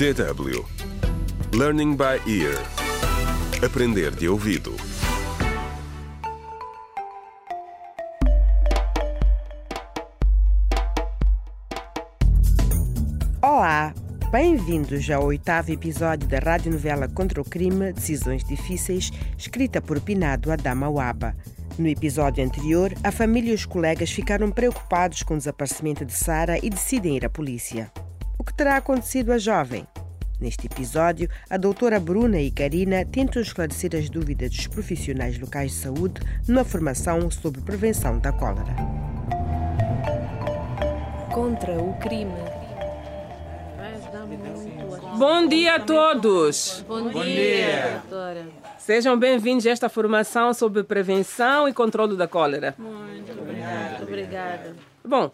DW Learning by Ear Aprender de ouvido Olá, bem-vindos ao oitavo episódio da radionovela Contra o Crime Decisões Difíceis, escrita por Pinado Adama Waba. No episódio anterior, a família e os colegas ficaram preocupados com o desaparecimento de Sara e decidem ir à polícia. O que terá acontecido à jovem? Neste episódio, a doutora Bruna e Karina tentam esclarecer as dúvidas dos profissionais locais de saúde numa formação sobre prevenção da cólera. Contra o crime. Bom dia a todos! Bom, dia, doutora. Sejam bem-vindos a esta formação sobre prevenção e controle da cólera. Muito obrigada. Bom,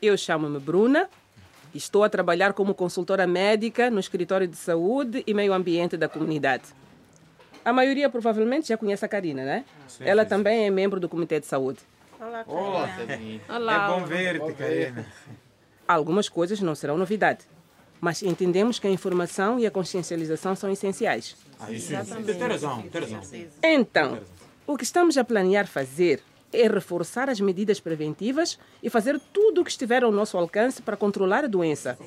eu chamo-me Bruna estou a trabalhar como consultora médica no escritório de saúde e meio ambiente da comunidade. A maioria provavelmente já conhece a Karina, né? Ela também é membro do Comitê de Saúde. Olá, É bom ver-te, Karina. Algumas coisas não serão novidade, mas entendemos que a informação e a consciencialização são essenciais. Ah, isso, tem razão, tem razão. Então, o que estamos a planear fazer é reforçar as medidas preventivas e fazer tudo o que estiver ao nosso alcance para controlar a doença.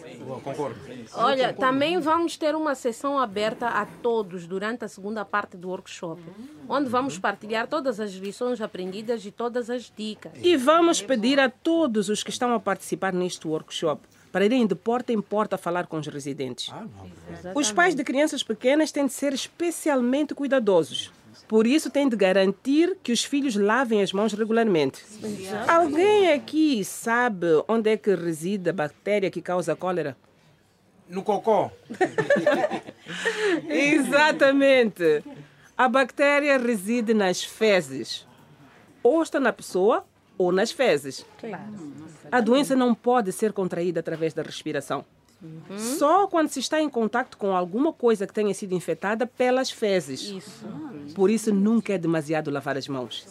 Concordo. Olha, também vamos ter uma sessão aberta a todos durante a segunda parte do workshop, onde vamos partilhar todas as lições aprendidas e todas as dicas. E vamos pedir a todos os que estão a participar neste workshop para irem de porta em porta falar com os residentes. Os pais de crianças pequenas têm de ser especialmente cuidadosos. Por isso, têm de garantir que os filhos lavem as mãos regularmente. Alguém aqui sabe onde é que reside a bactéria que causa cólera? No cocô. Exatamente. A bactéria reside nas fezes. Ou está na pessoa ou nas fezes. A doença não pode ser contraída através da respiração. Só quando se está em contato com alguma coisa que tenha sido infectada pelas fezes. Isso. Por isso, nunca é demasiado lavar as mãos.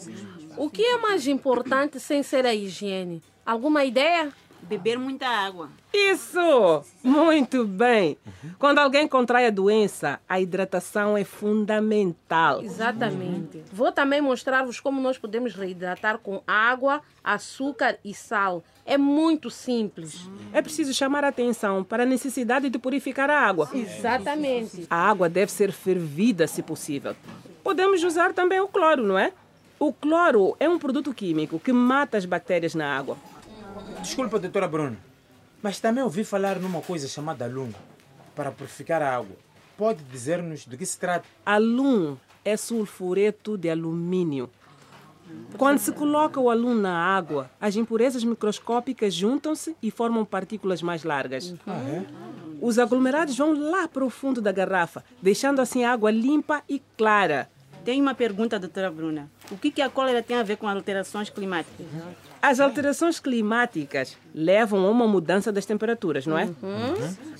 O que é mais importante sem ser a higiene? Alguma ideia? Beber muita água. Isso! Muito bem! Quando alguém contrai a doença, a hidratação é fundamental. Exatamente. Vou também mostrar-vos como nós podemos reidratar com água, açúcar e sal. É muito simples. É preciso chamar a atenção para a necessidade de purificar a água. Exatamente. A água deve ser fervida, se possível. Podemos usar também o cloro, não é? O cloro é um produto químico que mata as bactérias na água. Desculpa, doutora Bruno, mas também ouvi falar numa coisa chamada lume para purificar a água. Pode dizer-nos do que se trata? Alum é sulfureto de alumínio. Quando se coloca o alum na água, as impurezas microscópicas juntam-se e formam partículas mais largas. Os aglomerados vão lá para o fundo da garrafa, deixando assim a água limpa e clara. Tenho uma pergunta, doutora Bruna. O que, que a cólera tem a ver com alterações climáticas? As alterações climáticas levam a uma mudança das temperaturas, não é?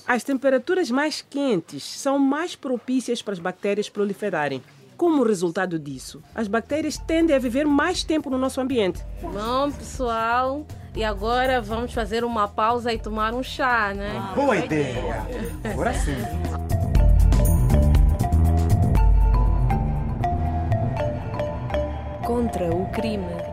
As temperaturas mais quentes são mais propícias para as bactérias proliferarem. Como resultado disso, as bactérias tendem a viver mais tempo no nosso ambiente. Bom, pessoal, e agora vamos fazer uma pausa e tomar um chá, né? Boa ideia. Agora sim. Contra o crime.